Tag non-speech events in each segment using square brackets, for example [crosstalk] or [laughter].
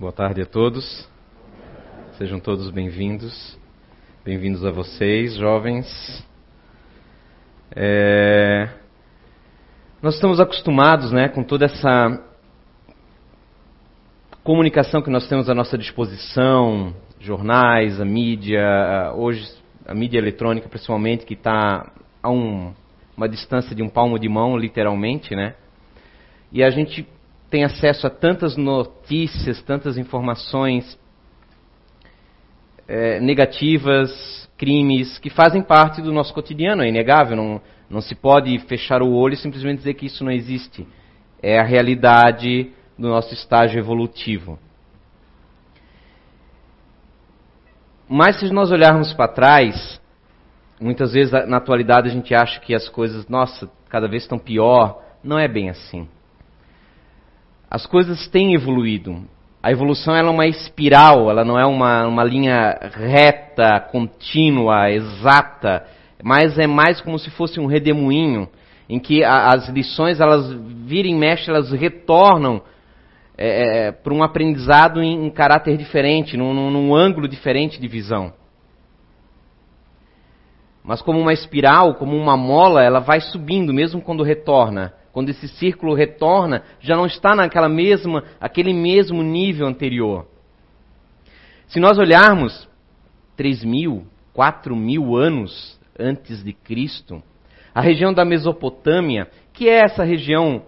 Boa tarde a todos. Sejam todos bem-vindos. Bem-vindos a vocês, jovens. É... Nós estamos acostumados, né, com toda essa comunicação que nós temos à nossa disposição, jornais, a mídia, hoje a mídia eletrônica principalmente, que está a um, uma distância de um palmo de mão, literalmente, né? E a gente tem acesso a tantas notícias, tantas informações é, negativas, crimes, que fazem parte do nosso cotidiano, é inegável. Não, não se pode fechar o olho e simplesmente dizer que isso não existe. É a realidade do nosso estágio evolutivo. Mas se nós olharmos para trás, muitas vezes na atualidade a gente acha que as coisas, nossa, cada vez estão pior. Não é bem assim as coisas têm evoluído. A evolução é uma espiral, ela não é uma, uma linha reta, contínua, exata, mas é mais como se fosse um redemoinho, em que a, as lições, elas virem mexe, elas retornam é, é para um aprendizado em, em, caráter diferente, num, num, num ângulo diferente de visão. Mas como uma espiral, como uma mola, ela vai subindo, mesmo quando retorna quando esse círculo retorna, já não está naquela mesma, aquele mesmo nível anterior. Se nós olharmos 3 mil, 4 mil anos antes de Cristo, a região da Mesopotâmia, que é essa região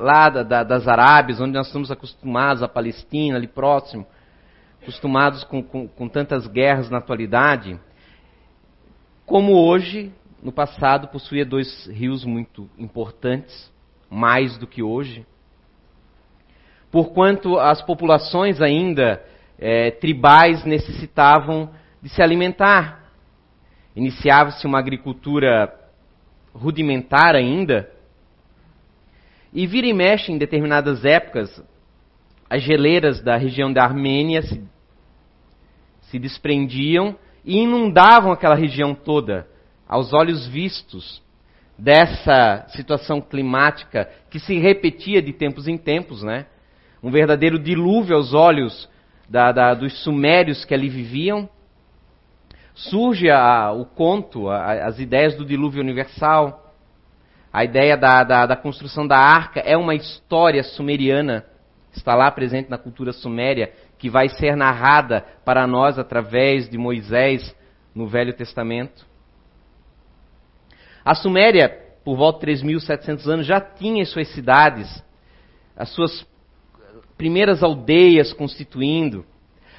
lá da, da, das Arábias, onde nós estamos acostumados, a Palestina, ali próximo, acostumados com, com, com tantas guerras na atualidade, como hoje no passado possuía dois rios muito importantes, mais do que hoje. Porquanto as populações ainda é, tribais necessitavam de se alimentar. Iniciava-se uma agricultura rudimentar ainda. E vira e mexe em determinadas épocas, as geleiras da região da Armênia se, se desprendiam e inundavam aquela região toda aos olhos vistos dessa situação climática que se repetia de tempos em tempos, né? Um verdadeiro dilúvio aos olhos da, da, dos sumérios que ali viviam. Surge a, o conto, a, as ideias do dilúvio universal, a ideia da, da, construção da arca é uma história sumeriana, está lá presente na cultura suméria, que vai ser narrada para nós através de Moisés no Velho Testamento. A Suméria, por volta de 3.700 anos, já tinha as suas cidades, as suas primeiras aldeias constituindo,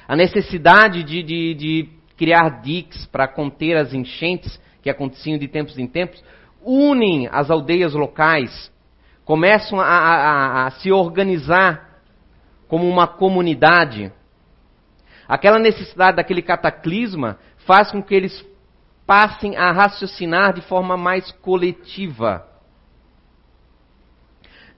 a necessidade de, de, de criar diques para conter as enchentes que aconteciam de tempos em tempos, unem as aldeias locais, começam a, a, a se organizar como uma comunidade. Aquela necessidade daquele cataclisma faz com que eles passem a raciocinar de forma mais coletiva.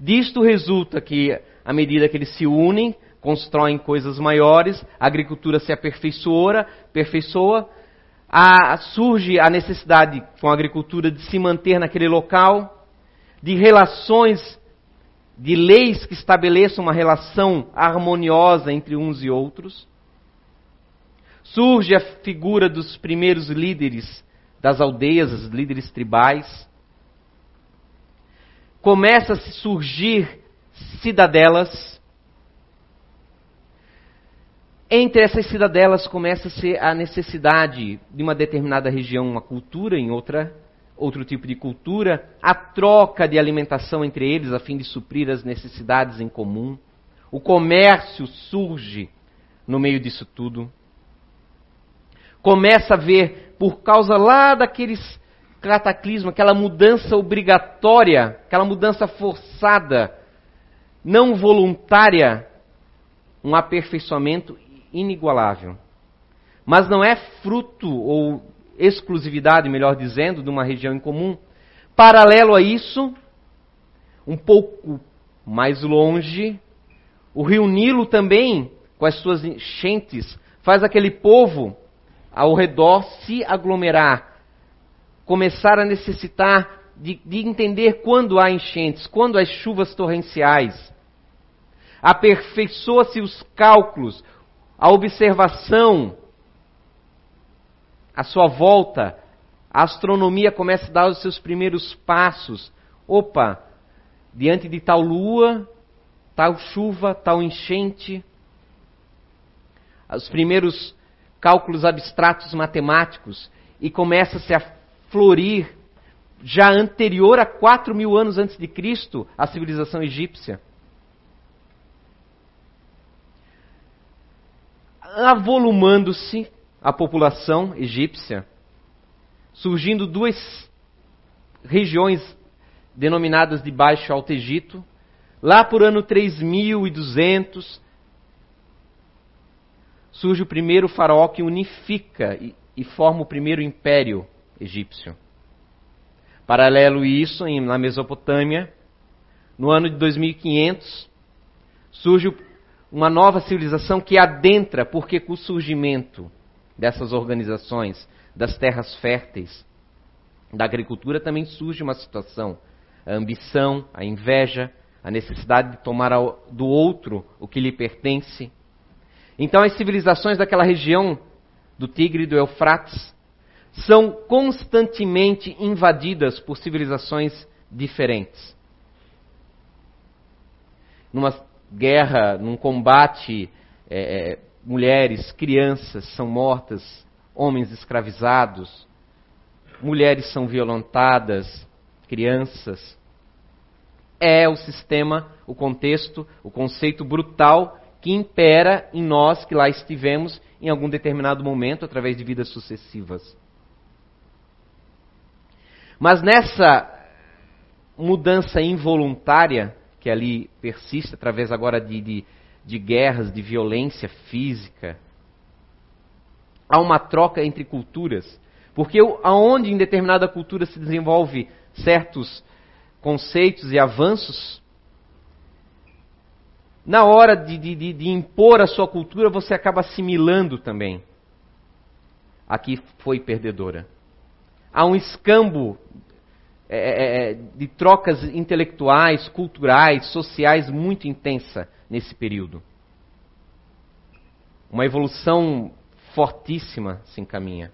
Disto resulta que, à medida que eles se unem, constroem coisas maiores, a agricultura se aperfeiçoa, a, surge a necessidade com a agricultura de se manter naquele local, de relações, de leis que estabeleçam uma relação harmoniosa entre uns e outros. Surge a figura dos primeiros líderes das aldeias, os líderes tribais. Começa a surgir cidadelas. Entre essas cidadelas começa-se a necessidade de uma determinada região, uma cultura, em outra, outro tipo de cultura, a troca de alimentação entre eles a fim de suprir as necessidades em comum. O comércio surge no meio disso tudo começa a ver, por causa lá daqueles cataclismo, aquela mudança obrigatória, aquela mudança forçada, não voluntária, um aperfeiçoamento inigualável. Mas não é fruto ou exclusividade, melhor dizendo, de uma região em comum. Paralelo a isso, um pouco mais longe, o rio Nilo também, com as suas enchentes, faz aquele povo ao redor se aglomerar, começar a necessitar de, de entender quando há enchentes, quando há chuvas torrenciais. aperfeiçoa-se os cálculos, a observação, à sua volta, a astronomia começa a dar os seus primeiros passos. Opa, diante de tal lua, tal chuva, tal enchente. Os primeiros cálculos abstratos matemáticos e começa-se a florir, já anterior a 4 mil anos antes de Cristo, a civilização egípcia. Avolumando-se a população egípcia, surgindo duas regiões denominadas de Baixo Alto Egito. Lá por ano 3200, surge o primeiro faraó que unifica e, e forma o primeiro império egípcio. Paralelo isso, em, na Mesopotâmia, no ano de 2500, surge uma nova civilização que adentra, porque com o surgimento dessas organizações, das terras férteis, da agricultura, também surge uma situação a ambição, a inveja, a necessidade de tomar do outro o que lhe pertence. Então, as civilizações daquela região do Tigre e do Eufrates são constantemente invadidas por civilizações diferentes. Numa guerra, num combate, é, é mulheres, crianças são mortas, homens escravizados, mulheres são violentadas, crianças. É o sistema, o contexto, o conceito brutal que impera em nós que lá estivemos em algum determinado momento através de vidas sucessivas. Mas nessa mudança involuntária que ali persiste através agora de, de, de guerras, de violência física, há uma troca entre culturas. Porque aonde em determinada cultura se desenvolve certos conceitos e avanços, na hora de, de, de, impor a sua cultura, você acaba assimilando também. Aqui foi perdedora. Há um escambo é, é, é, de trocas intelectuais, culturais, sociais muito intensa nesse período. Uma evolução fortíssima se encaminha.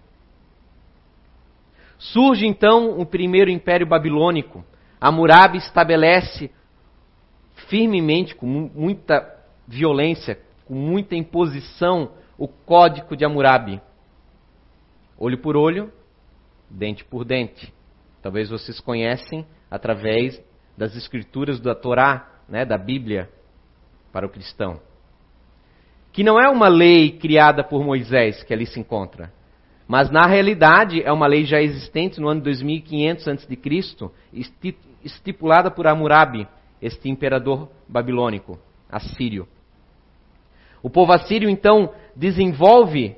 Surge então o primeiro império babilônico. Hammurabi estabelece firmemente, com muita violência, com muita imposição, o código de Hammurabi. Olho por olho, dente por dente. Talvez vocês conhecem através das escrituras da Torá, né, da Bíblia, para o cristão. Que não é uma lei criada por Moisés que ali se encontra. Mas na realidade é uma lei já existente no ano 2500 a.C., estipulada por Hammurabi, este imperador babilônico, assírio. O povo assírio então desenvolve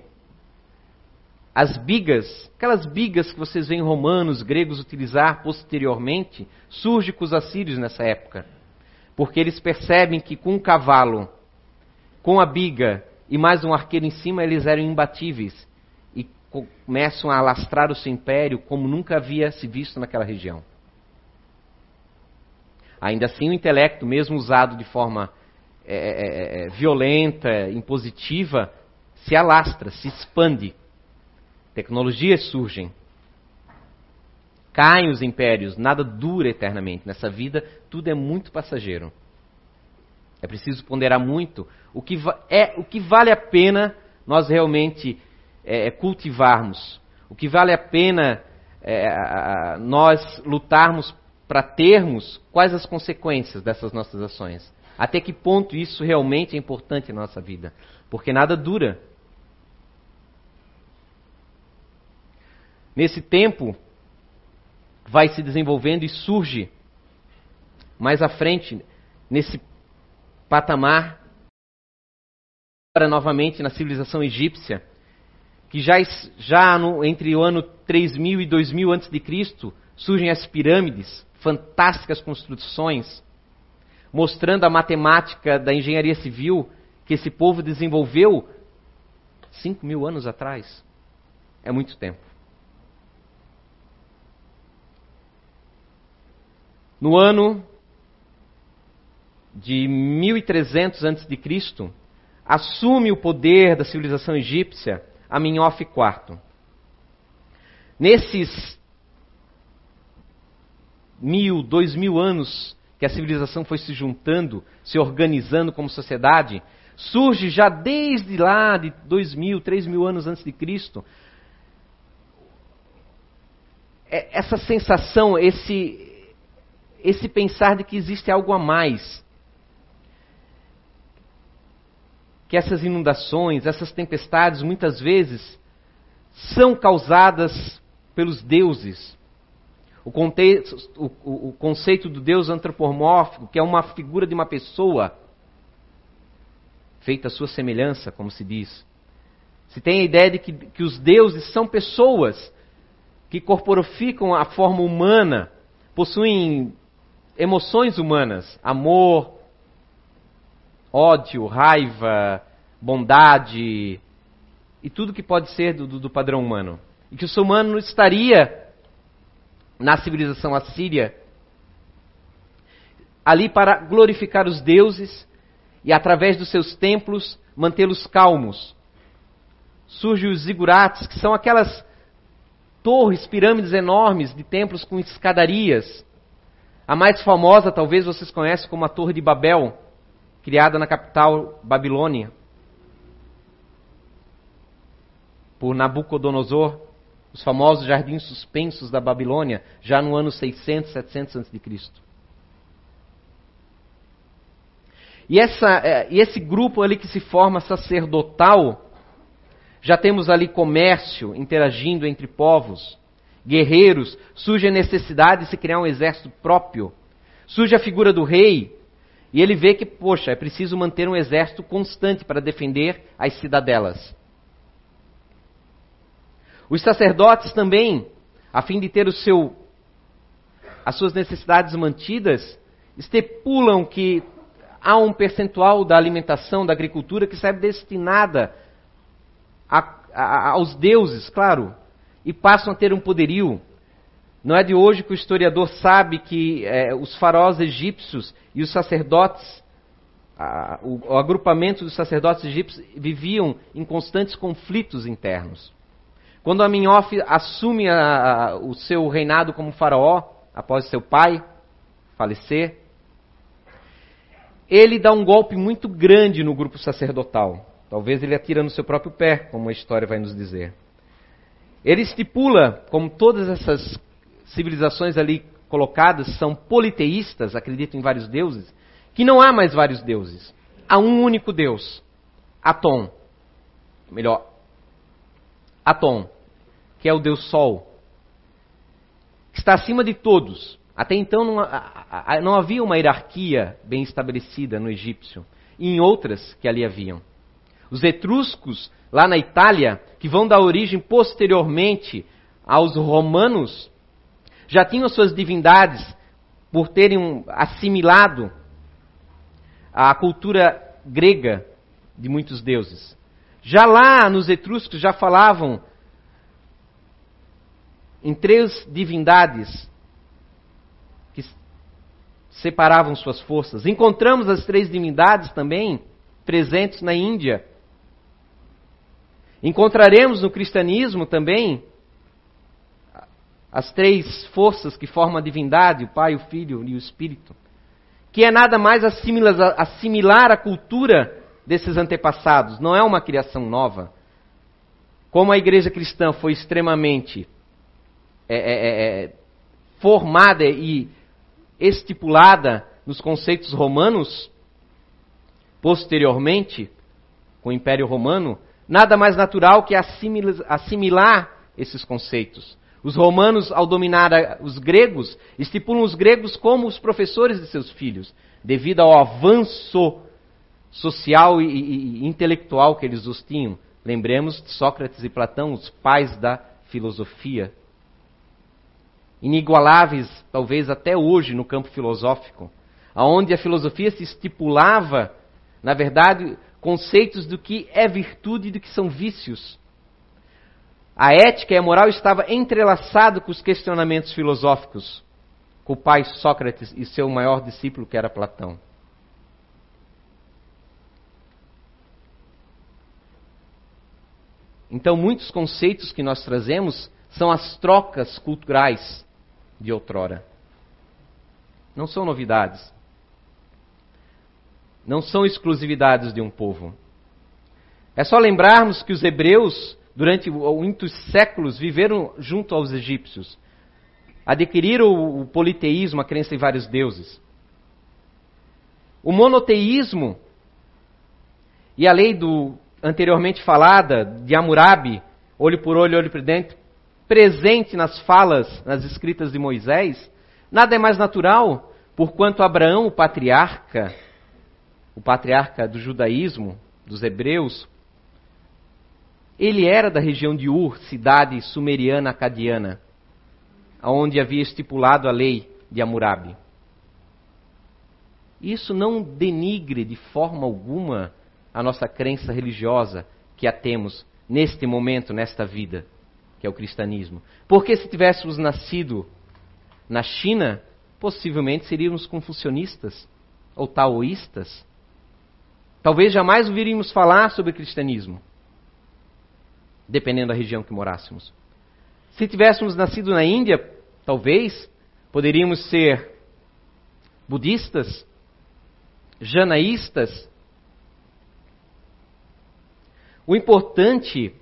as bigas, aquelas bigas que vocês veem romanos, gregos utilizar posteriormente, surge com os assírios nessa época. Porque eles percebem que com um cavalo, com a biga e mais um arqueiro em cima, eles eram imbatíveis começam a alastrar o seu império como nunca havia se visto naquela região. Ainda assim, o intelecto, mesmo usado de forma é, é, é, é, violenta, impositiva, se alastra, se expande. Tecnologias surgem. Caem os impérios, nada dura eternamente. Nessa vida, tudo é muito passageiro. É preciso ponderar muito o que, é, o que vale a pena nós realmente é, é, cultivarmos, o que vale a pena é, nós lutarmos para termos, quais as consequências dessas nossas ações. Até que ponto isso realmente é importante em nossa vida. Porque nada dura. Nesse tempo, vai se desenvolvendo e surge mais à frente, nesse patamar, novamente na civilização egípcia, que já, já no, entre o ano 3000 e 2000 a.C. surgem as pirâmides, fantásticas construções, mostrando a matemática da engenharia civil que esse povo desenvolveu 5 mil anos atrás. É muito tempo. No ano de 1300 a.C., assume o poder da civilização egípcia Amenhotep IV. Nesses mil, dois mil anos que a civilização foi se juntando, se organizando como sociedade, surge já desde lá de dois mil, três mil anos antes de Cristo, é, essa sensação, esse, esse pensar de que existe algo a mais. Que essas inundações, essas tempestades, muitas vezes, são causadas pelos deuses. O, contexto, o, o conceito do Deus antropomórfico, que é uma figura de uma pessoa feita à sua semelhança, como se diz. Se tem a ideia de que, que os deuses são pessoas que corporificam a forma humana, possuem emoções humanas, amor, ódio, raiva, bondade e tudo que pode ser do, do, padrão humano. E que o ser humano estaria na civilização assíria ali para glorificar os deuses e através dos seus templos mantê-los calmos. Surgem os zigurates, que são aquelas torres, pirâmides enormes de templos com escadarias. A mais famosa, talvez vocês conhecem como a Torre de Babel, criada na capital Babilônia por Nabucodonosor, os famosos jardins suspensos da Babilônia, já no ano 600, 700 a.C. E, essa, é, e esse grupo ali que se forma sacerdotal, já temos ali comércio interagindo entre povos, guerreiros, surge a necessidade de se criar um exército próprio, surge a figura do rei, e ele vê que, poxa, é preciso manter um exército constante para defender as cidadelas. Os sacerdotes também, a fim de ter o seu, as suas necessidades mantidas, estipulam que há um percentual da alimentação, da agricultura, que serve destinada a, a, aos deuses, claro, e passam a ter um poderio. Não é de hoje que o historiador sabe que é, os faraós egípcios e os sacerdotes, a, o, o agrupamento dos sacerdotes egípcios viviam em constantes conflitos internos. Quando Aminhof assume a, o seu reinado como faraó, após seu pai falecer, ele dá um golpe muito grande no grupo sacerdotal. Talvez ele atira no seu próprio pé, como a história vai nos dizer. Ele estipula, como todas essas civilizações ali colocadas são politeístas, acreditam em vários deuses, que não há mais vários deuses. Há um único Deus, Atom. Melhor, Atom, que é o Deus Sol, que está acima de todos. Até então não, não havia uma hierarquia bem estabelecida no egípcio, e em outras que ali haviam. Os etruscos, lá na Itália, que vão dar origem posteriormente aos romanos, já tinham suas divindades por terem assimilado a cultura grega de muitos deuses. Já lá nos etruscos já falavam em três divindades separavam suas forças. Encontramos as três divindades também presentes na Índia. Encontraremos no cristianismo também as três forças que formam a divindade, o Pai, o Filho e o Espírito, que é nada mais assimilar a cultura desses antepassados, não é uma criação nova. Como a igreja cristã foi extremamente é, é, é, é formada e estipulada nos conceitos romanos, posteriormente, com o Império Romano, nada mais natural que assimilar esses conceitos. Os romanos, ao dominar os gregos, estipulam os gregos como os professores de seus filhos, devido ao avanço social e, e, e intelectual que eles os tinham. Lembremos de Sócrates e Platão, os pais da filosofia inigualáveis, talvez até hoje, no campo filosófico, aonde a filosofia se estipulava, na verdade, conceitos do que é virtude e do que são vícios. A ética e a moral estava entrelaçado com os questionamentos filosóficos, com o pai Sócrates e seu maior discípulo, que era Platão. Então, muitos conceitos que nós trazemos são as trocas culturais de outrora. Não são novidades. Não são exclusividades de um povo. É só lembrarmos que os hebreus, durante muitos séculos, viveram junto aos egípcios. Adquiriram o politeísmo, a crença em vários deuses. O monoteísmo e a lei do anteriormente falada de Hammurabi, olho por olho, olho por dentro, presente nas falas, nas escritas de Moisés, nada é mais natural, porquanto Abraão, o patriarca, o patriarca do judaísmo, dos hebreus, ele era da região de Ur, cidade sumeriana acadiana, onde havia estipulado a lei de Hammurabi. Isso não denigre de forma alguma a nossa crença religiosa que a temos neste momento, nesta vida, que é o cristianismo. Porque se tivéssemos nascido na China, possivelmente seríamos confucionistas ou taoístas. Talvez jamais ouviríamos falar sobre cristianismo, dependendo da região que morássemos. Se tivéssemos nascido na Índia, talvez poderíamos ser budistas, janaístas, o importante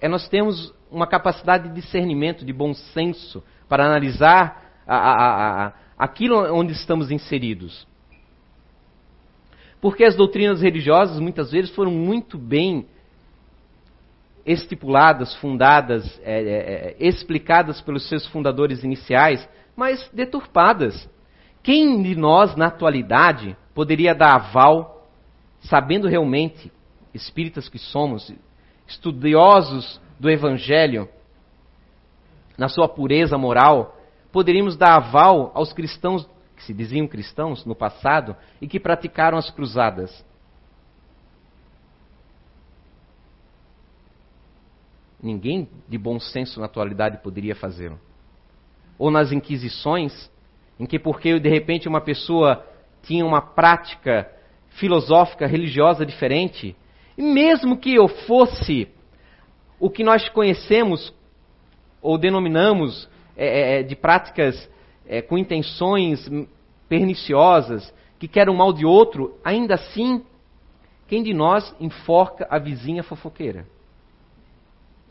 é nós termos uma capacidade de discernimento, de bom senso, para analisar a, a, a, aquilo onde estamos inseridos. Porque as doutrinas religiosas muitas vezes foram muito bem estipuladas, fundadas, é, é, é, explicadas pelos seus fundadores iniciais, mas deturpadas. Quem de nós, na atualidade, poderia dar aval, sabendo realmente espíritas que somos, estudiosos do Evangelho, na sua pureza moral, poderíamos dar aval aos cristãos que se diziam cristãos no passado e que praticaram as cruzadas. Ninguém de bom senso na atualidade poderia fazê-lo. Ou nas inquisições, em que porque de repente uma pessoa tinha uma prática filosófica, religiosa diferente, e mesmo que eu fosse o que nós conhecemos ou denominamos é, é, é, de práticas é, com intenções perniciosas, que querem o mal de outro, ainda assim, quem de nós enforca a vizinha fofoqueira?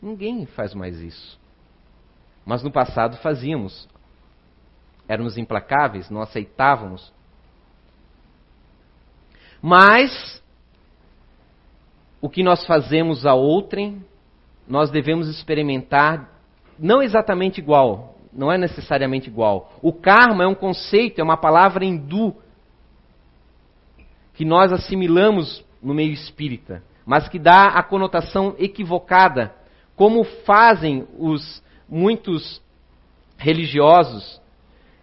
Ninguém faz mais isso. Mas no passado fazíamos. Éramos implacáveis, não aceitávamos. Mas o que nós fazemos a outrem, nós devemos experimentar não exatamente igual, não é necessariamente igual. O karma é um conceito, é uma palavra hindu que nós assimilamos no meio espírita, mas que dá a conotação equivocada, como fazem os muitos religiosos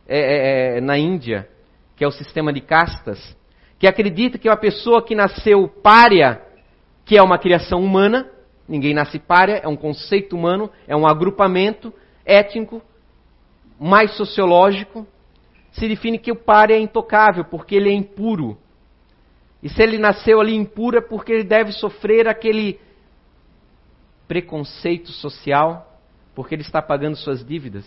é, é, é na Índia, que é o sistema de castas, que acredita que uma pessoa que nasceu párea que é uma criação humana, ninguém nasce párea, é um conceito humano, é um agrupamento étnico, mais sociológico, se define que o párea é intocável, porque ele é impuro. E se ele nasceu ali impuro é porque ele deve sofrer aquele preconceito social, porque ele está pagando suas dívidas.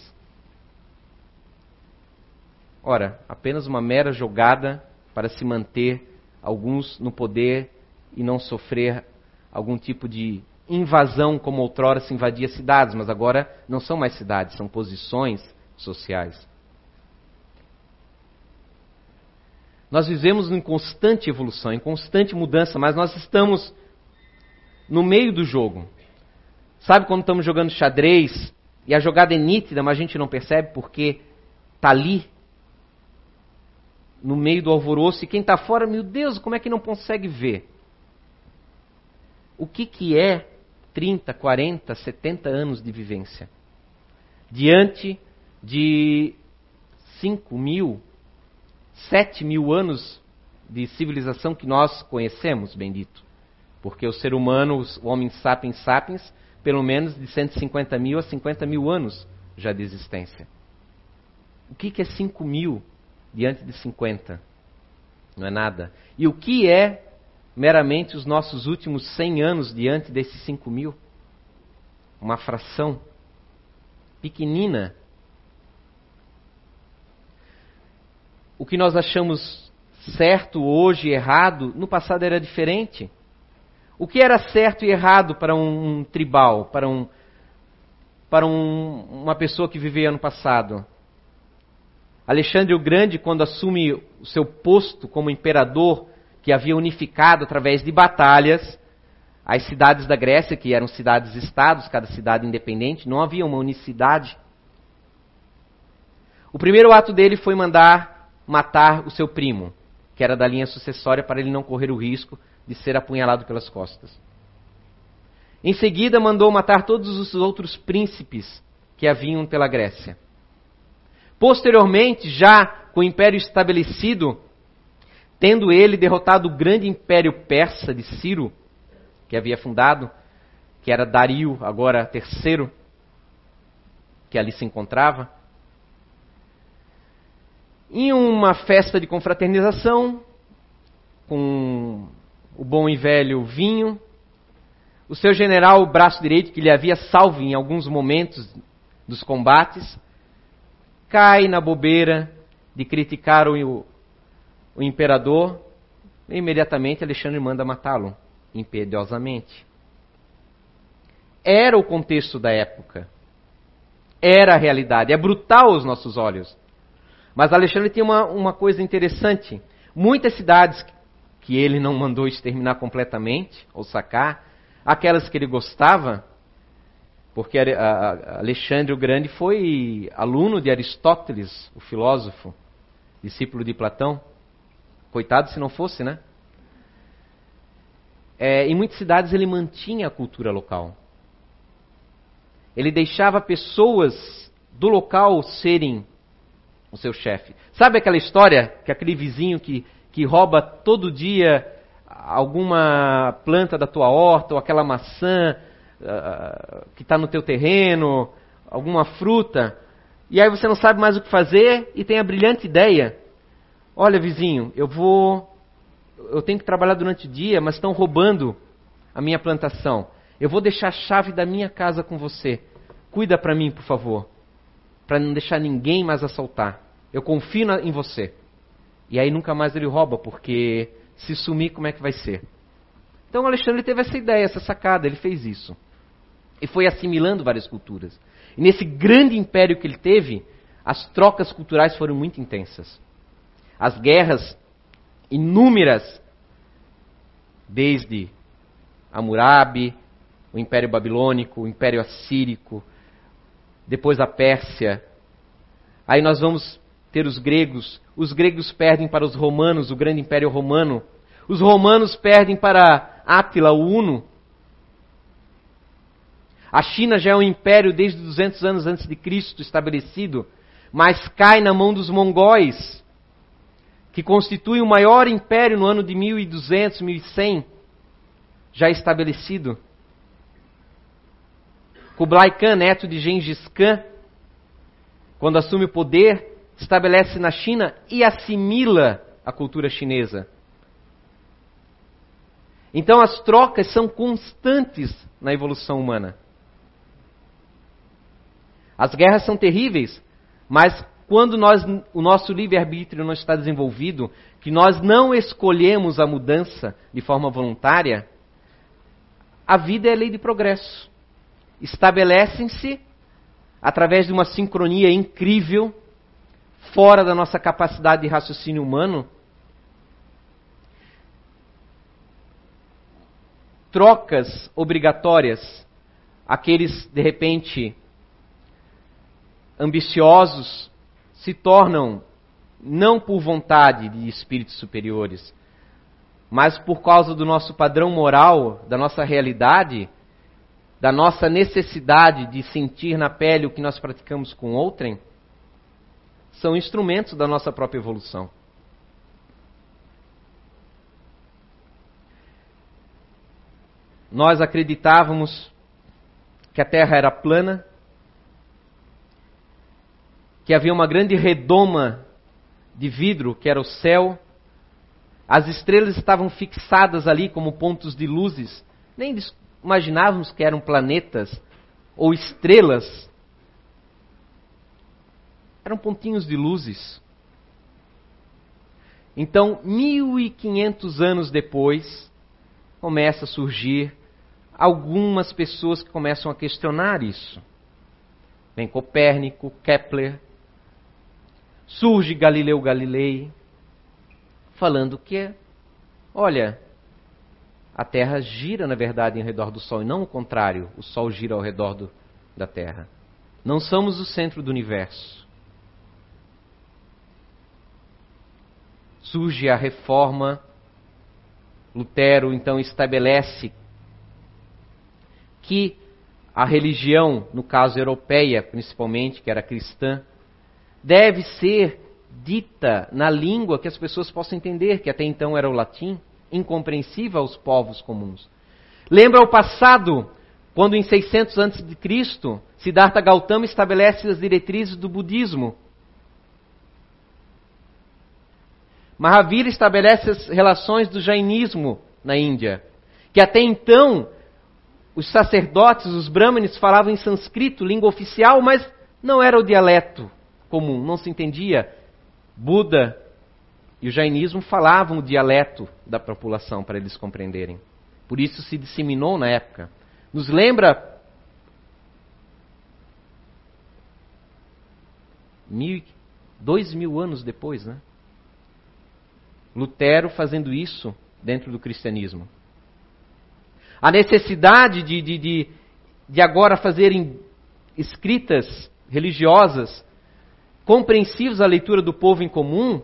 Ora, apenas uma mera jogada para se manter alguns no poder e não sofrer algum tipo de invasão como outrora se invadia cidades, mas agora não são mais cidades, são posições sociais. Nós vivemos em constante evolução, em constante mudança, mas nós estamos no meio do jogo. Sabe quando estamos jogando xadrez e a jogada é nítida, mas a gente não percebe porque está ali, no meio do alvoroço, e quem está fora, meu Deus, como é que não consegue ver? O que, que é 30, 40, 70 anos de vivência? Diante de 5 mil, 7 mil anos de civilização que nós conhecemos, bendito. Porque o ser humano, o homem sapiens sapiens, pelo menos de 150 mil a 50 mil anos já de existência. O que, que é 5 mil diante de 50? Não é nada. E o que é meramente os nossos últimos 100 anos diante desses 5 mil. uma fração pequenina. O que nós achamos certo hoje errado, no passado era diferente. O que era certo e errado para um, um tribal, para, um, para um, uma pessoa que vivia no passado? Alexandre o Grande, quando assume o seu posto como imperador, que havia unificado através de batalhas as cidades da Grécia, que eram cidades-estados, cada cidade independente, não havia uma unicidade. O primeiro ato dele foi mandar matar o seu primo, que era da linha sucessória, para ele não correr o risco de ser apunhalado pelas costas. Em seguida, mandou matar todos os outros príncipes que haviam pela Grécia. Posteriormente, já com o império estabelecido, tendo ele derrotado o grande império persa de Ciro, que havia fundado, que era Dario, agora terceiro, que ali se encontrava. Em uma festa de confraternização, com o bom e velho vinho, o seu general, o braço direito, que lhe havia salvo em alguns momentos dos combates, cai na bobeira de criticar o, o imperador, imediatamente Alexandre manda matá-lo impiedosamente. Era o contexto da época. Era a realidade. É brutal aos nossos olhos. Mas Alexandre tinha uma, uma coisa interessante. Muitas cidades que ele não mandou exterminar completamente, ou sacar, aquelas que ele gostava, porque Alexandre o Grande foi aluno de Aristóteles, o filósofo, discípulo de Platão. Coitado se não fosse, né? é, em muitas cidades ele mantinha a cultura local. Ele deixava pessoas do local serem o seu chefe. Sabe aquela história que aquele vizinho que, que rouba todo dia alguma planta da tua horta ou aquela maçã uh, que está no teu terreno, alguma fruta, e aí você não sabe mais o que fazer e tem a brilhante ideia. Olha, vizinho, eu vou eu tenho que trabalhar durante o dia, mas estão roubando a minha plantação. Eu vou deixar a chave da minha casa com você. Cuida para mim, por favor, para não deixar ninguém mais assaltar. Eu confio na, em você. E aí nunca mais ele rouba, porque se sumir, como é que vai ser? Então Alexandre teve essa ideia, essa sacada, ele fez isso. E foi assimilando várias culturas. E nesse grande império que ele teve, as trocas culturais foram muito intensas. As guerras inúmeras, desde Hammurabi, o Império Babilônico, o Império Assírico, depois a Pérsia. Aí nós vamos ter os gregos. Os gregos perdem para os romanos, o grande Império Romano. Os romanos perdem para Átila, o Uno. A China já é um império desde 200 anos antes de Cristo estabelecido, mas cai na mão dos mongóis que constitui o maior império no ano de 1200, 1100, já estabelecido. Kublai Khan, neto de Gengis Khan, quando assume o poder, estabelece na China e assimila a cultura chinesa. Então as trocas são constantes na evolução humana. As guerras são terríveis, mas quando nós, o nosso livre-arbítrio não está desenvolvido, que nós não escolhemos a mudança de forma voluntária, a vida é lei de progresso. Estabelecem-se, através de uma sincronia incrível, fora da nossa capacidade de raciocínio humano, trocas obrigatórias. Aqueles, de repente, ambiciosos se tornam não por vontade de espíritos superiores, mas por causa do nosso padrão moral, da nossa realidade, da nossa necessidade de sentir na pele o que nós praticamos com outrem, são instrumentos da nossa própria evolução. Nós acreditávamos que a Terra era plana, que havia uma grande redoma de vidro, que era o céu. As estrelas estavam fixadas ali como pontos de luzes. Nem imaginávamos que eram planetas ou estrelas eram pontinhos de luzes. Então, 1500 anos depois, começa a surgir algumas pessoas que começam a questionar isso. Vem Copérnico, Kepler, surge Galileu Galilei, falando que, olha, a Terra gira, na verdade, em redor do Sol, e não o contrário, o Sol gira ao redor do, da Terra. Não somos o centro do universo. Surge a reforma, Lutero então estabelece que a religião, no caso europeia principalmente, que era cristã, deve ser dita na língua que as pessoas possam entender, que até então era o latim, incompreensível aos povos comuns. Lembra o passado, quando em 600 a.C., Siddhartha Gautama estabelece as diretrizes do budismo. Mahavira estabelece as relações do jainismo na Índia, que até então os sacerdotes, os brahmanes falavam em sânscrito, língua oficial, mas não era o dialeto comum, não se entendia. Buda e o jainismo falavam o dialeto da população para eles compreenderem. Por isso se disseminou na época. Nos lembra mil, dois mil anos depois, né? Lutero fazendo isso dentro do cristianismo. A necessidade de, de, de, de agora fazerem escritas religiosas compreensivas à leitura do povo em comum,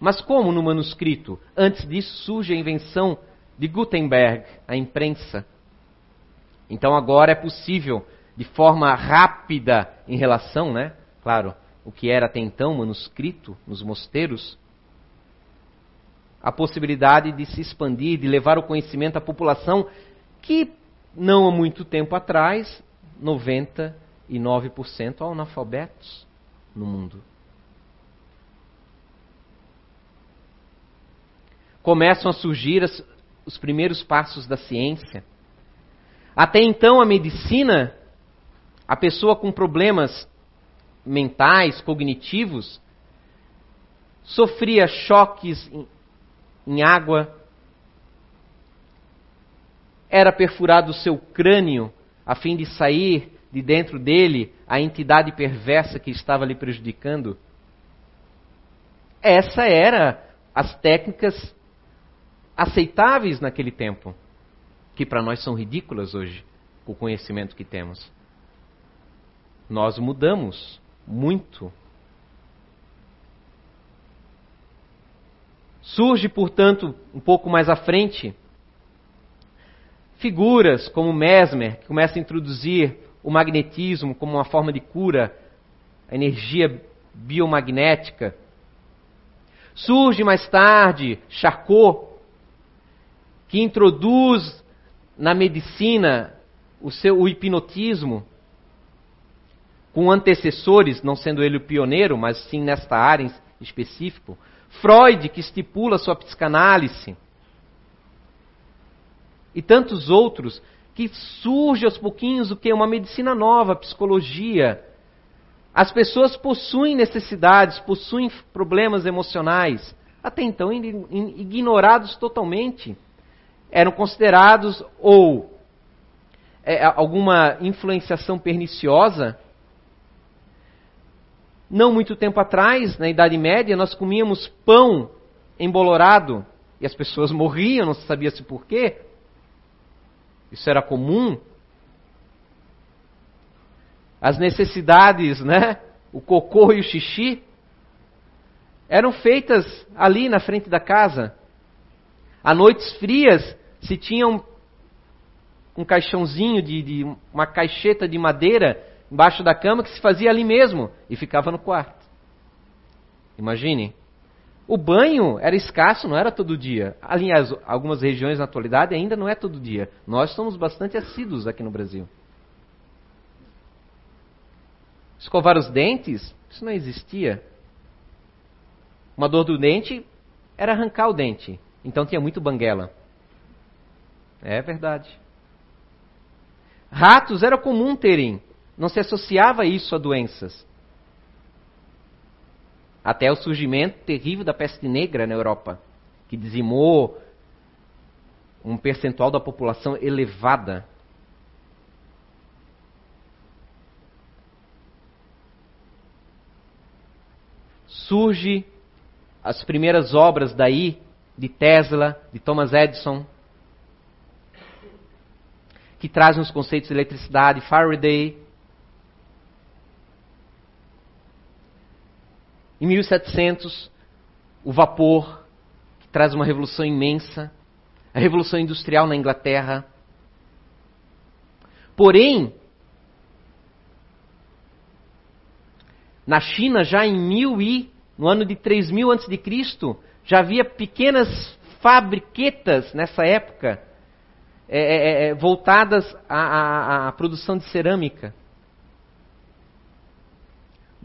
mas como no manuscrito? Antes disso surge a invenção de Gutenberg, a imprensa. Então agora é possível, de forma rápida em relação, né? Claro, o que era até então manuscrito nos mosteiros, a possibilidade de se expandir, de levar o conhecimento à população que não há muito tempo atrás, 99% analfabetos no mundo. Começam a surgir as, os primeiros passos da ciência. Até então, a medicina, a pessoa com problemas mentais, cognitivos, sofria choques em, em água, era perfurado o seu crânio a fim de sair de dentro dele a entidade perversa que estava lhe prejudicando. Essa era as técnicas aceitáveis naquele tempo, que para nós são ridículas hoje, com o conhecimento que temos. Nós mudamos muito. Surge, portanto, um pouco mais à frente, figuras como Mesmer, que começa a introduzir o magnetismo como uma forma de cura, a energia biomagnética. Surge mais tarde Charcot, que introduz na medicina o seu o hipnotismo com antecessores, não sendo ele o pioneiro, mas sim nesta área em específico. Freud, que estipula sua psicanálise. E tantos outros que surge aos pouquinhos o que? Uma medicina nova, psicologia. As pessoas possuem necessidades, possuem problemas emocionais, até então ignorados totalmente. Eram considerados ou é, alguma influenciação perniciosa. Não muito tempo atrás, na Idade Média, nós comíamos pão embolorado e as pessoas [laughs] morriam, não se sabia se porquê. Isso era comum. As necessidades, né? O cocô e o xixi eram feitas ali na frente da casa. A noites frias se tinha um, um caixãozinho de, de uma caixeta de madeira embaixo da cama que se fazia ali mesmo e ficava no quarto. Imagine. O banho era escasso, não era todo dia. Aliás, algumas regiões na atualidade ainda não é todo dia. Nós somos bastante assíduos aqui no Brasil. Escovar os dentes, isso não existia. Uma dor do dente era arrancar o dente. Então tinha muito banguela. É verdade. Ratos era comum terem, não se associava isso a doenças. Até o surgimento terrível da peste negra na Europa, que dizimou um percentual da população elevada. Surge as primeiras obras daí de Tesla, de Thomas Edison, que trazem os conceitos de eletricidade, Faraday. Em 1700, o vapor, que traz uma revolução imensa, a revolução industrial na Inglaterra. Porém, na China já em mil e no ano de 3000 a.C., já havia pequenas fabriquetas nessa época é, é, é voltadas à, à, à produção de cerâmica.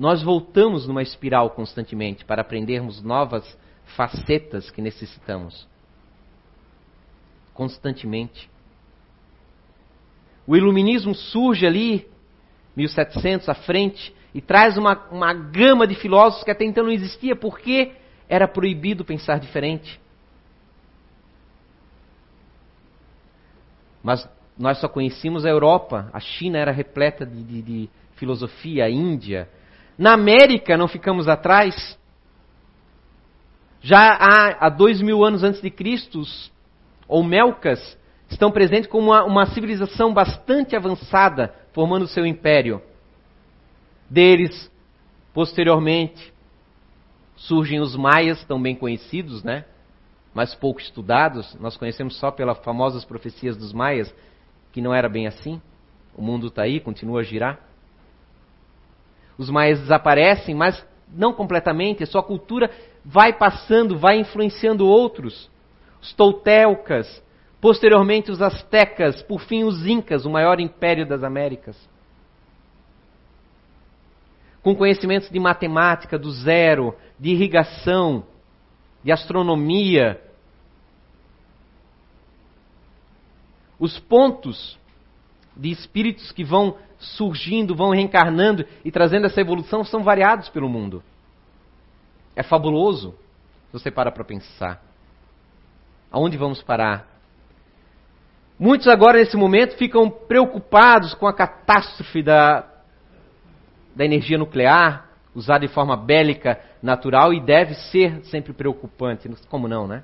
Nós voltamos numa espiral constantemente para aprendermos novas facetas que necessitamos. Constantemente. O iluminismo surge ali, 1700 à frente, e traz uma, uma gama de filósofos que até então não existia, porque era proibido pensar diferente. Mas nós só conhecíamos a Europa, a China era repleta de, de, de filosofia, a Índia. Na América não ficamos atrás. Já há, há dois mil anos antes de Cristo, os Olmecas estão presentes como uma, uma civilização bastante avançada, formando seu império deles. Posteriormente, surgem os maias, tão bem conhecidos, né? mas pouco estudados. Nós conhecemos só pelas famosas profecias dos maias, que não era bem assim. O mundo está aí, continua a girar. Os maias desaparecem, mas não completamente. A sua cultura vai passando, vai influenciando outros. Os toltecas, posteriormente os astecas, por fim os incas, o maior império das Américas com conhecimentos de matemática do zero, de irrigação, de astronomia. Os pontos de espíritos que vão surgindo, vão reencarnando e trazendo essa evolução são variados pelo mundo. É fabuloso se você para para pensar. Aonde vamos parar? Muitos agora, nesse momento, ficam preocupados com a catástrofe da, da energia nuclear, usada de forma bélica natural, e deve ser sempre preocupante. Como não, né?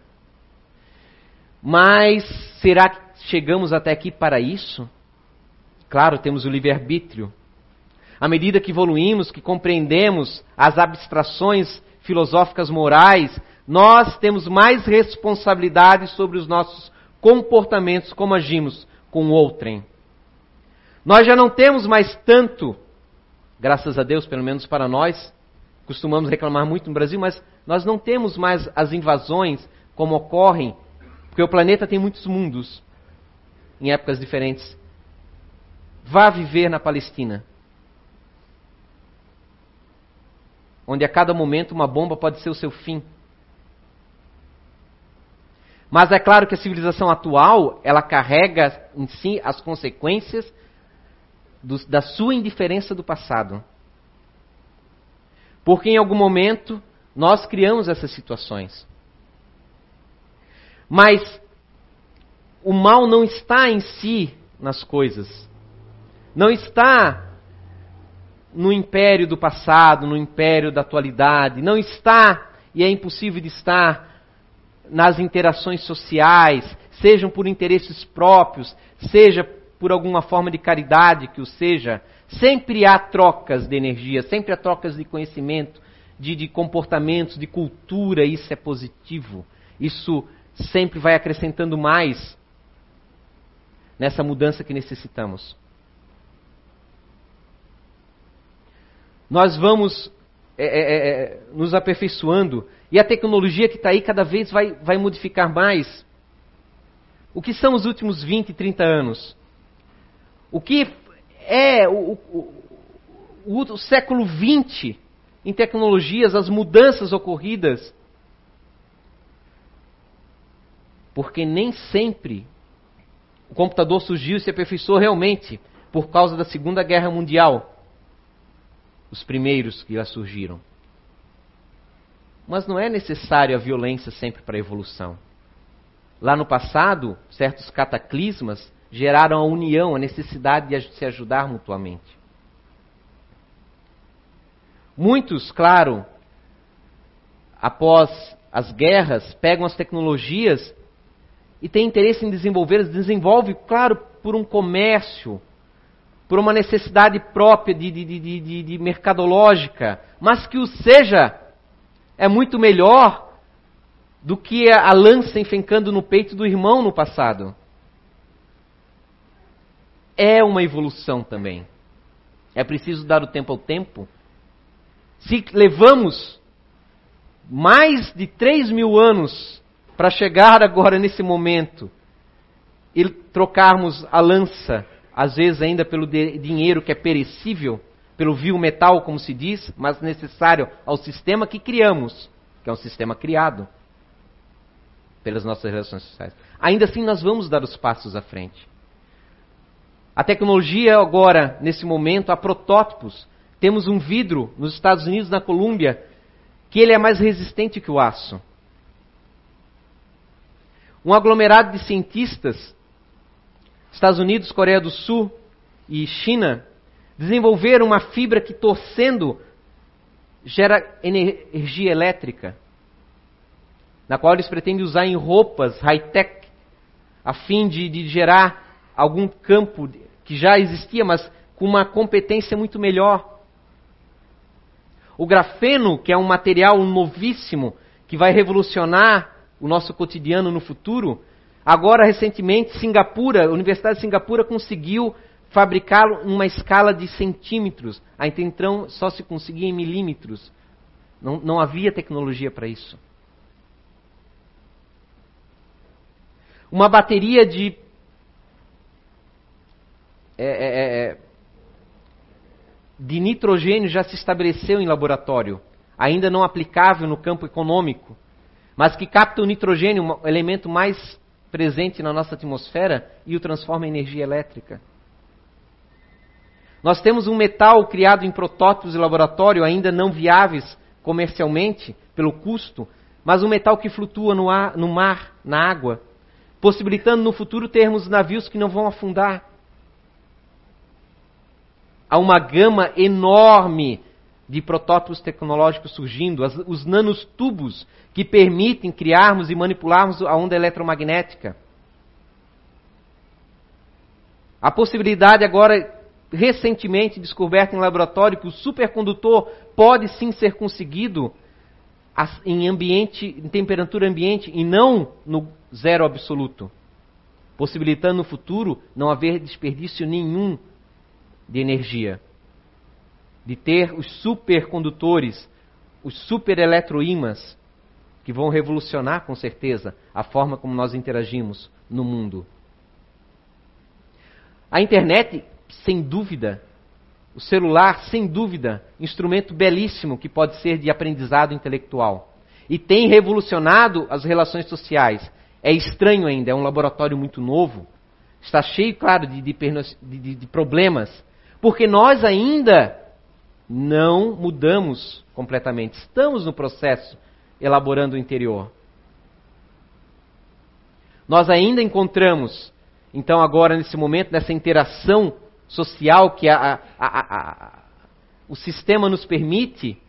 Mas será que chegamos até aqui para isso? Claro, temos o livre-arbítrio. À medida que evoluímos, que compreendemos as abstrações filosóficas morais, nós temos mais responsabilidade sobre os nossos comportamentos, como agimos com o outrem. Nós já não temos mais tanto graças a Deus, pelo menos para nós, costumamos reclamar muito no Brasil, mas nós não temos mais as invasões como ocorrem, porque o planeta tem muitos mundos em épocas diferentes. Vá viver na Palestina, onde a cada momento uma bomba pode ser o seu fim. Mas é claro que a civilização atual, ela carrega em si as consequências do, da sua indiferença do passado. Porque em algum momento nós criamos essas situações. Mas o mal não está em si nas coisas. Não está no império do passado, no império da atualidade. Não está, e é impossível de estar, nas interações sociais, sejam por interesses próprios, seja por alguma forma de caridade que o seja, sempre há trocas de energia, sempre há trocas de conhecimento, de, de comportamentos, de cultura, isso é positivo. Isso sempre vai acrescentando mais nessa mudança que necessitamos. Nós vamos é, é, é, é nos aperfeiçoando e a tecnologia que está aí cada vez vai, vai modificar mais. O que são os últimos 20, 30 anos? O que é o, o, o, o século XX em tecnologias, as mudanças ocorridas. Porque nem sempre o computador surgiu e se aperfeiçoou realmente por causa da Segunda Guerra Mundial, os primeiros que lá surgiram. Mas não é necessário a violência sempre para a evolução. Lá no passado, certos cataclismas geraram a união, a necessidade de se ajudar mutuamente. Muitos, claro, após as guerras, pegam as tecnologias e têm interesse em desenvolvê-las, desenvolve, claro, por um comércio, por uma necessidade própria de, de, de, de, mercadológica, mas que o seja é muito melhor do que a lança enfencando no peito do irmão no passado. É uma evolução também. É preciso dar o tempo ao tempo. Se levamos mais de 3 mil anos para chegar agora nesse momento e trocarmos a lança, às vezes ainda pelo dinheiro que é perecível, pelo vil metal, como se diz, mas necessário ao sistema que criamos, que é um sistema criado pelas nossas relações sociais. Ainda assim, nós vamos dar os passos à frente. A tecnologia agora, nesse momento, há protótipos. Temos um vidro nos Estados Unidos, na Colômbia, que ele é mais resistente que o aço. Um aglomerado de cientistas, Estados Unidos, Coreia do Sul e China, desenvolveram uma fibra que torcendo gera energia elétrica, na qual eles pretendem usar em roupas high-tech, a fim de, de gerar algum campo que já existia, mas com uma competência muito melhor. O grafeno, que é um material novíssimo, que vai revolucionar o nosso cotidiano no futuro, agora recentemente Singapura, a Universidade de Singapura conseguiu fabricá-lo em uma escala de centímetros. Até então só se conseguia em milímetros. Não, não havia tecnologia para isso. Uma bateria de é, é, é, é de nitrogênio já se estabeleceu em laboratório, ainda não aplicável no campo econômico, mas que capta o nitrogênio, o elemento mais presente na nossa atmosfera, e o transforma em energia elétrica. Nós temos um metal criado em protótipos de laboratório, ainda não viáveis comercialmente, pelo custo, mas um metal que flutua no, ar, no mar, na água, possibilitando no futuro termos navios que não vão afundar há uma gama enorme de protótipos tecnológicos surgindo, as, os nanotubos que permitem criarmos e manipularmos a onda eletromagnética. A possibilidade agora, recentemente descoberta em laboratório, que o supercondutor pode sim ser conseguido em ambiente, em temperatura ambiente e não no zero absoluto, possibilitando no futuro não haver desperdício nenhum de energia. De ter os supercondutores, os supereletroímãs, que vão revolucionar com certeza a forma como nós interagimos no mundo. A internet, sem dúvida, o celular, sem dúvida, instrumento belíssimo que pode ser de aprendizado intelectual. E tem revolucionado as relações sociais. É estranho ainda, é um laboratório muito novo. Está cheio, claro, de, de, de, de problemas. Porque nós ainda não mudamos completamente. Estamos no processo elaborando o interior. Nós ainda encontramos, então, agora, nesse momento, nessa interação social que a, a, a, o sistema nos permite,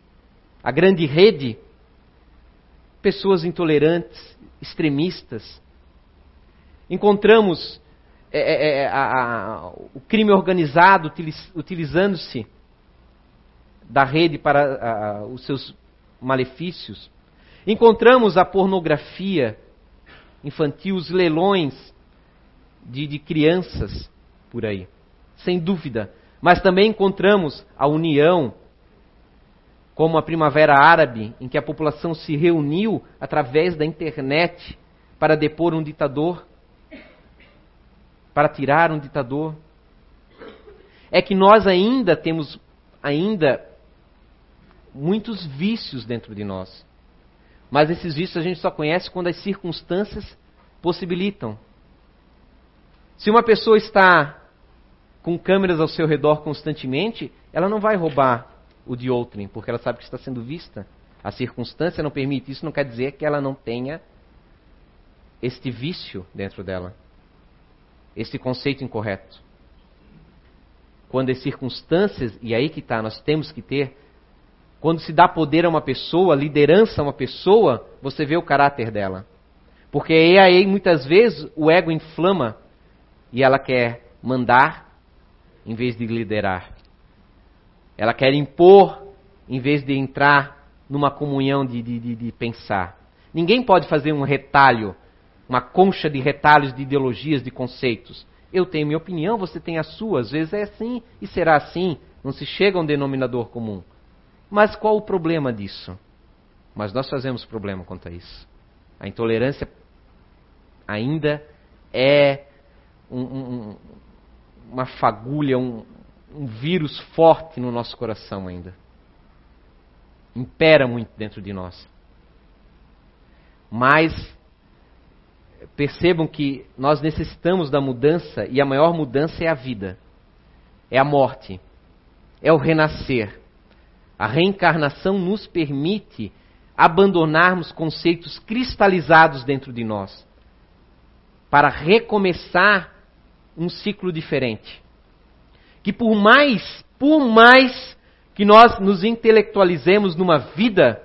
a grande rede, pessoas intolerantes, extremistas. Encontramos é, é, é, o crime organizado utilizando-se da rede para os seus malefícios. Encontramos a pornografia infantil, os leilões de, de crianças por aí, sem dúvida. Mas também encontramos a união, como a Primavera Árabe, em que a população se reuniu através da internet para depor um ditador para tirar um ditador. É que nós ainda temos ainda muitos vícios dentro de nós. Mas esses vícios a gente só conhece quando as circunstâncias possibilitam. Se uma pessoa está com câmeras ao seu redor constantemente, ela não vai roubar o de outrem, porque ela sabe que está sendo vista. A circunstância não permite. Isso não quer dizer que ela não tenha este vício dentro dela, este conceito incorreto. Quando as circunstâncias, e aí que está, nós temos que ter, quando se dá poder a uma pessoa, liderança a uma pessoa, você vê o caráter dela. Porque aí muitas vezes o ego inflama e ela quer mandar em vez de liderar. Ela quer impor em vez de entrar numa comunhão de, de, de, pensar. Ninguém pode fazer um retalho, uma concha de retalhos de ideologias, de conceitos. Eu tenho minha opinião, você tem a sua. Às vezes é assim e será assim. Não se chega a um denominador comum. Mas qual o problema disso? Mas nós fazemos problema quanto a isso. A intolerância ainda é um, um, uma fagulha, um, um vírus forte no nosso coração ainda. Impera muito dentro de nós. Mas percebam que nós necessitamos da mudança e a maior mudança é a vida, é a morte, é o renascer. A reencarnação nos permite abandonarmos conceitos cristalizados dentro de nós para recomeçar um ciclo diferente. Que por mais, por mais que nós nos intelectualizemos numa vida,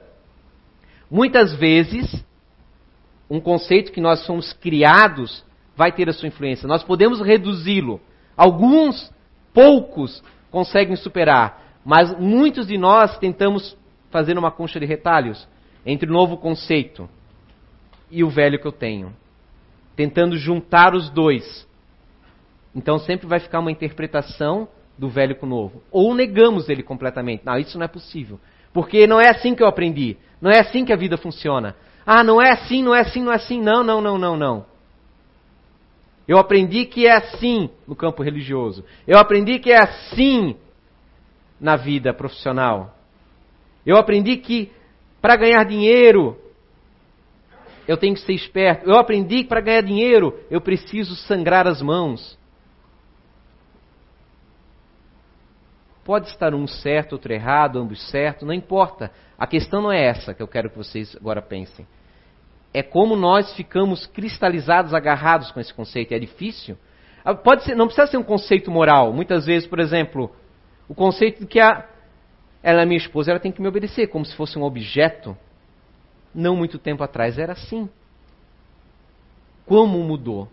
muitas vezes um conceito que nós somos criados vai ter a sua influência. Nós podemos reduzi-lo. Alguns, poucos, conseguem superar, mas muitos de nós tentamos fazer uma concha de retalhos entre o novo conceito e o velho que eu tenho, tentando juntar os dois. Então sempre vai ficar uma interpretação do velho com o novo. Ou negamos ele completamente. Não, isso não é possível. Porque não é assim que eu aprendi. Não é assim que a vida funciona. Ah, não é assim, não é assim, não é assim. Não, não, não, não, não. Eu aprendi que é assim no campo religioso. Eu aprendi que é assim na vida profissional. Eu aprendi que para ganhar dinheiro eu tenho que ser esperto. Eu aprendi que para ganhar dinheiro eu preciso sangrar as mãos. Pode estar um certo, outro errado, ambos certo, não importa. A questão não é essa que eu quero que vocês agora pensem. É como nós ficamos cristalizados, agarrados com esse conceito. É difícil. Ah, pode ser, não precisa ser um conceito moral. Muitas vezes, por exemplo, o conceito de que a, ela é minha esposa, ela tem que me obedecer, como se fosse um objeto. Não muito tempo atrás era assim. Como mudou?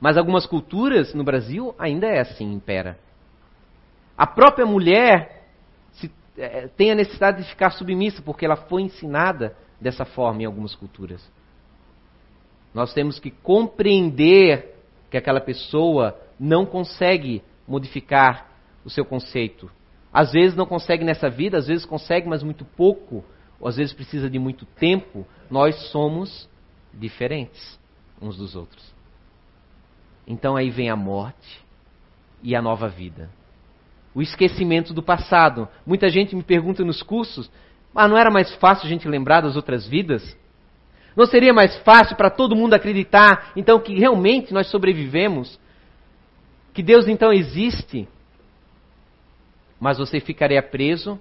Mas algumas culturas no Brasil ainda é assim, impera. A própria mulher se, é, tem a necessidade de ficar submissa, porque ela foi ensinada dessa forma em algumas culturas. Nós temos que compreender que aquela pessoa não consegue modificar o seu conceito. Às vezes não consegue nessa vida, às vezes consegue, mas muito pouco, ou às vezes precisa de muito tempo. Nós somos diferentes uns dos outros. Então aí vem a morte e a nova vida o esquecimento do passado. Muita gente me pergunta nos cursos, ah, não era mais fácil a gente lembrar das outras vidas? Não seria mais fácil para todo mundo acreditar, então, que realmente nós sobrevivemos? Que Deus então existe? Mas você ficaria preso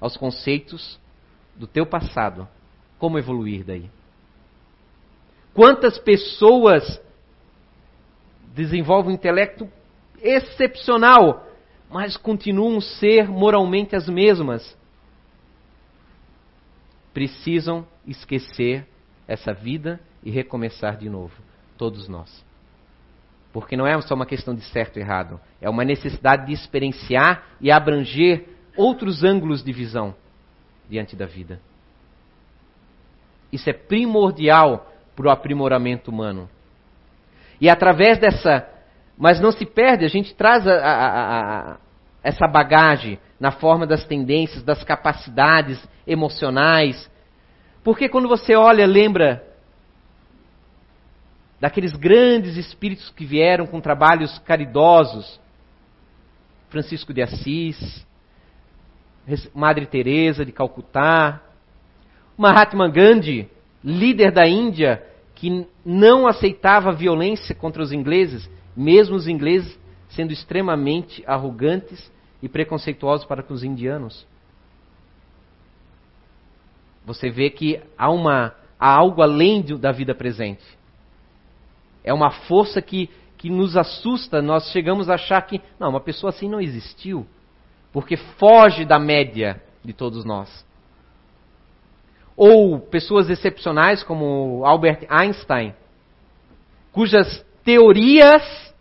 aos conceitos do teu passado. Como evoluir daí? Quantas pessoas desenvolvem um intelecto excepcional, mas continuam ser moralmente as mesmas. Precisam esquecer essa vida e recomeçar de novo, todos nós. Porque não é só uma questão de certo e errado, é uma necessidade de experienciar e abranger outros ângulos de visão diante da vida. Isso é primordial para o aprimoramento humano. E através dessa mas não se perde, a gente traz a, a, a, essa bagagem na forma das tendências, das capacidades emocionais. Porque quando você olha, lembra daqueles grandes espíritos que vieram com trabalhos caridosos, Francisco de Assis, Madre Teresa de Calcutá, Mahatma Gandhi, líder da Índia, que não aceitava violência contra os ingleses, mesmo os ingleses sendo extremamente arrogantes e preconceituosos para com os indianos. Você vê que há, uma, há algo além da vida presente. É uma força que, que nos assusta, nós chegamos a achar que, não, uma pessoa assim não existiu, porque foge da média de todos nós. Ou pessoas excepcionais como Albert Einstein, cujas teorias,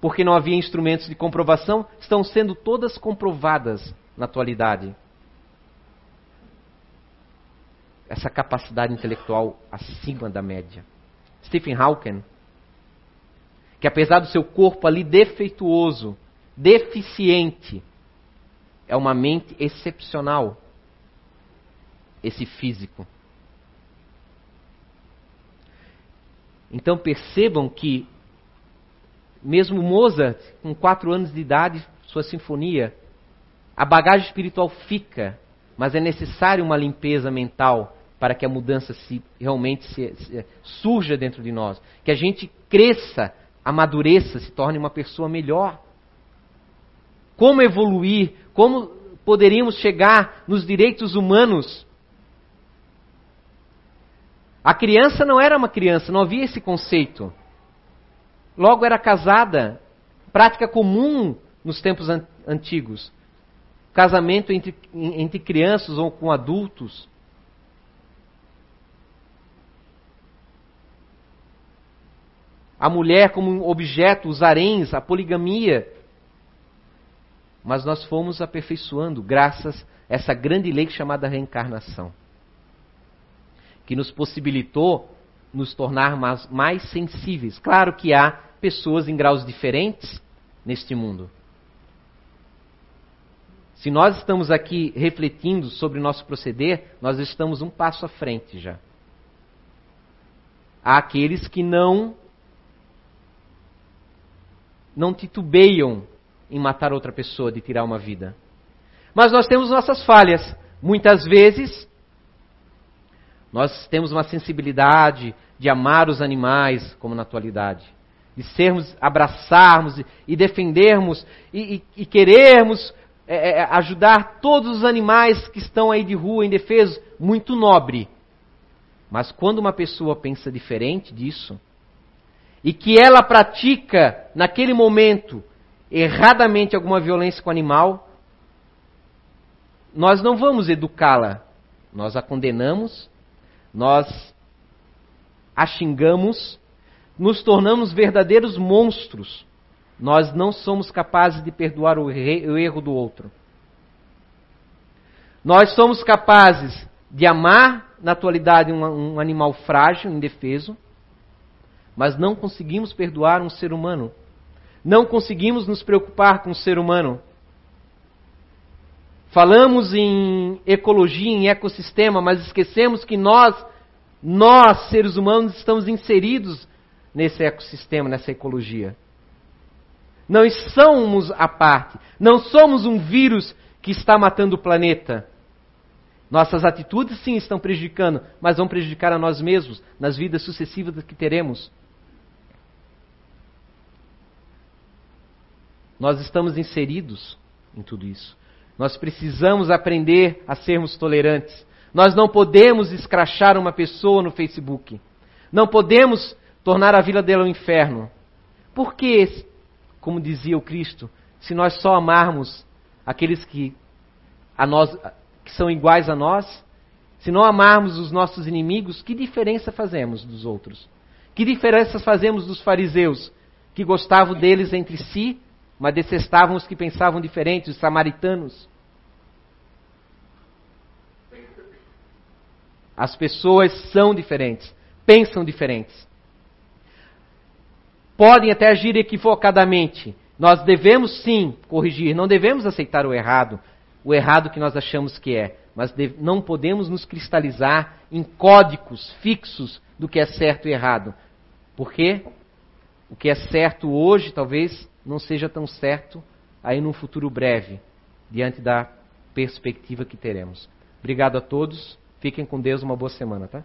porque não havia instrumentos de comprovação, estão sendo todas comprovadas na atualidade. Essa capacidade intelectual acima da média. Stephen Hawking, que apesar do seu corpo ali defeituoso, deficiente, é uma mente excepcional. Esse físico. Então percebam que, mesmo Mozart, com quatro anos de idade, sua sinfonia, a bagagem espiritual fica, mas é necessário uma limpeza mental para que a mudança se, realmente se, se, surja dentro de nós. Que a gente cresça, amadureça, se torne uma pessoa melhor. Como evoluir? Como poderíamos chegar nos direitos humanos a criança não era uma criança, não havia esse conceito. Logo era casada, prática comum nos tempos an antigos. Casamento entre, entre crianças ou com adultos. A mulher como um objeto, os haréns, a poligamia. Mas nós fomos aperfeiçoando graças a essa grande lei chamada reencarnação que nos possibilitou nos tornar mais, mais sensíveis. Claro que há pessoas em graus diferentes neste mundo. Se nós estamos aqui refletindo sobre o nosso proceder, nós estamos um passo à frente já. Há aqueles que não não titubeiam em matar outra pessoa, de tirar uma vida. Mas nós temos nossas falhas. Muitas vezes nós temos uma sensibilidade de amar os animais, como na atualidade. De sermos, abraçarmos e defendermos e, e, e querermos é, é, ajudar todos os animais que estão aí de rua indefesos, muito nobre. Mas quando uma pessoa pensa diferente disso, e que ela pratica, naquele momento, erradamente alguma violência com o animal, nós não vamos educá-la, nós a condenamos nós a xingamos, nos tornamos verdadeiros monstros. Nós não somos capazes de perdoar o, erro do outro. Nós somos capazes de amar, na atualidade, um, animal frágil, indefeso, mas não conseguimos perdoar um ser humano. Não conseguimos nos preocupar com o ser humano. Falamos em ecologia, em ecossistema, mas esquecemos que nós, nós, seres humanos, estamos inseridos nesse ecossistema, nessa ecologia. Não somos a parte. Não somos um vírus que está matando o planeta. Nossas atitudes, sim, estão prejudicando, mas vão prejudicar a nós mesmos nas vidas sucessivas que teremos. Nós estamos inseridos em tudo isso. Nós precisamos aprender a sermos tolerantes. Nós não podemos escrachar uma pessoa no Facebook. Não podemos tornar a vida dela um inferno. Por que, como dizia o Cristo, se nós só amarmos aqueles que, a nós, que são iguais a nós, se não amarmos os nossos inimigos, que diferença fazemos dos outros? Que diferença fazemos dos fariseus, que gostavam deles entre si, mas detestavam os que pensavam diferente, os samaritanos. As pessoas são diferentes, pensam diferentes. Podem até agir equivocadamente. Nós devemos sim corrigir, não devemos aceitar o errado, o errado que nós achamos que é, mas não podemos nos cristalizar em códigos fixos do que é certo e errado. Porque o que é certo hoje talvez não seja tão certo aí num futuro breve, diante da perspectiva que teremos. Obrigado a todos. Fiquem com Deus, uma boa semana, tá?